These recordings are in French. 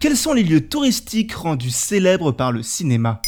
Quels sont les lieux touristiques rendus célèbres par le cinéma?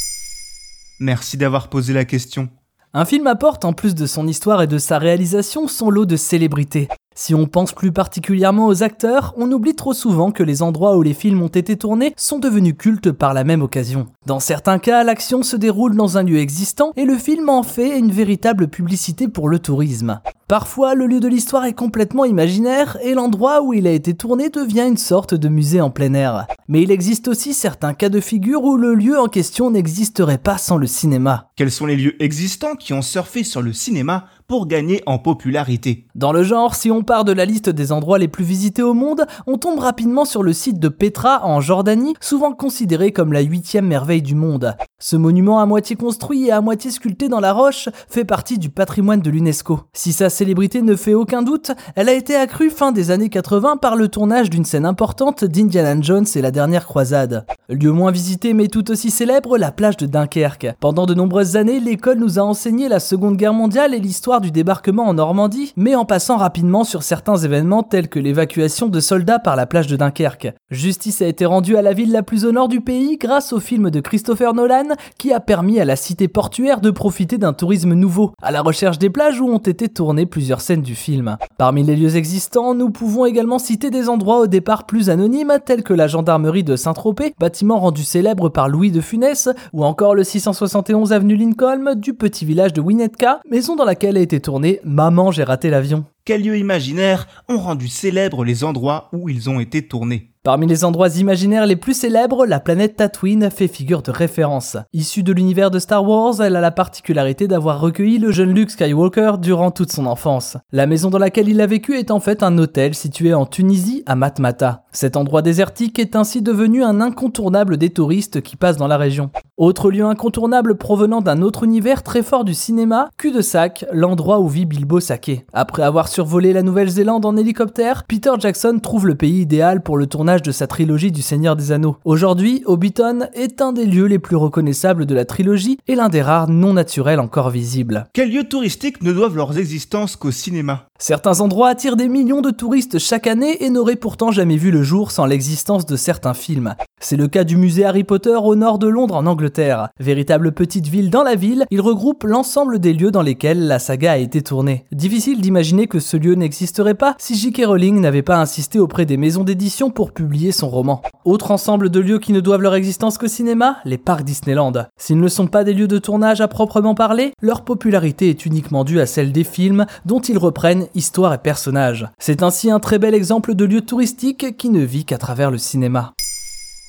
Merci d'avoir posé la question. Un film apporte, en plus de son histoire et de sa réalisation, son lot de célébrités. Si on pense plus particulièrement aux acteurs, on oublie trop souvent que les endroits où les films ont été tournés sont devenus cultes par la même occasion. Dans certains cas, l'action se déroule dans un lieu existant et le film en fait une véritable publicité pour le tourisme. Parfois, le lieu de l'histoire est complètement imaginaire et l'endroit où il a été tourné devient une sorte de musée en plein air. Mais il existe aussi certains cas de figure où le lieu en question n'existerait pas sans le cinéma. Quels sont les lieux existants qui ont surfé sur le cinéma pour gagner en popularité? Dans le genre, si on part de la liste des endroits les plus visités au monde, on tombe rapidement sur le site de Petra en Jordanie, souvent considéré comme la huitième merveille du monde. Ce monument à moitié construit et à moitié sculpté dans la roche fait partie du patrimoine de l'UNESCO. Si sa célébrité ne fait aucun doute, elle a été accrue fin des années 80 par le tournage d'une scène importante d'Indiana Jones et la dernière croisade. Lieu moins visité mais tout aussi célèbre, la plage de Dunkerque. Pendant de nombreuses années, l'école nous a enseigné la Seconde Guerre mondiale et l'histoire du débarquement en Normandie, mais en passant rapidement sur certains événements tels que l'évacuation de soldats par la plage de Dunkerque. Justice a été rendue à la ville la plus au nord du pays grâce au film de Christopher Nolan qui a permis à la cité portuaire de profiter d'un tourisme nouveau, à la recherche des plages où ont été tournées plusieurs scènes du film. Parmi les lieux existants, nous pouvons également citer des endroits au départ plus anonymes tels que la gendarmerie de Saint-Tropez, rendu célèbre par Louis de Funès, ou encore le 671 avenue Lincoln du petit village de Winnetka, maison dans laquelle a été tourné Maman j'ai raté l'avion. Quels lieux imaginaires ont rendu célèbres les endroits où ils ont été tournés Parmi les endroits imaginaires les plus célèbres, la planète Tatooine fait figure de référence. Issue de l'univers de Star Wars, elle a la particularité d'avoir recueilli le jeune Luke Skywalker durant toute son enfance. La maison dans laquelle il a vécu est en fait un hôtel situé en Tunisie, à Matmata. Cet endroit désertique est ainsi devenu un incontournable des touristes qui passent dans la région. Autre lieu incontournable provenant d'un autre univers très fort du cinéma, cul-de-sac, l'endroit où vit Bilbo Sake. Survolé la Nouvelle-Zélande en hélicoptère, Peter Jackson trouve le pays idéal pour le tournage de sa trilogie du Seigneur des Anneaux. Aujourd'hui, Hobbiton est un des lieux les plus reconnaissables de la trilogie et l'un des rares non naturels encore visibles. Quels lieux touristiques ne doivent leur existence qu'au cinéma? Certains endroits attirent des millions de touristes chaque année et n'auraient pourtant jamais vu le jour sans l'existence de certains films. C'est le cas du musée Harry Potter au nord de Londres en Angleterre. Véritable petite ville dans la ville, il regroupe l'ensemble des lieux dans lesquels la saga a été tournée. Difficile d'imaginer que ce lieu n'existerait pas si J.K. Rowling n'avait pas insisté auprès des maisons d'édition pour publier son roman. Autre ensemble de lieux qui ne doivent leur existence qu'au cinéma, les parcs Disneyland. S'ils ne sont pas des lieux de tournage à proprement parler, leur popularité est uniquement due à celle des films dont ils reprennent histoire et personnages. C'est ainsi un très bel exemple de lieu touristique qui ne vit qu'à travers le cinéma.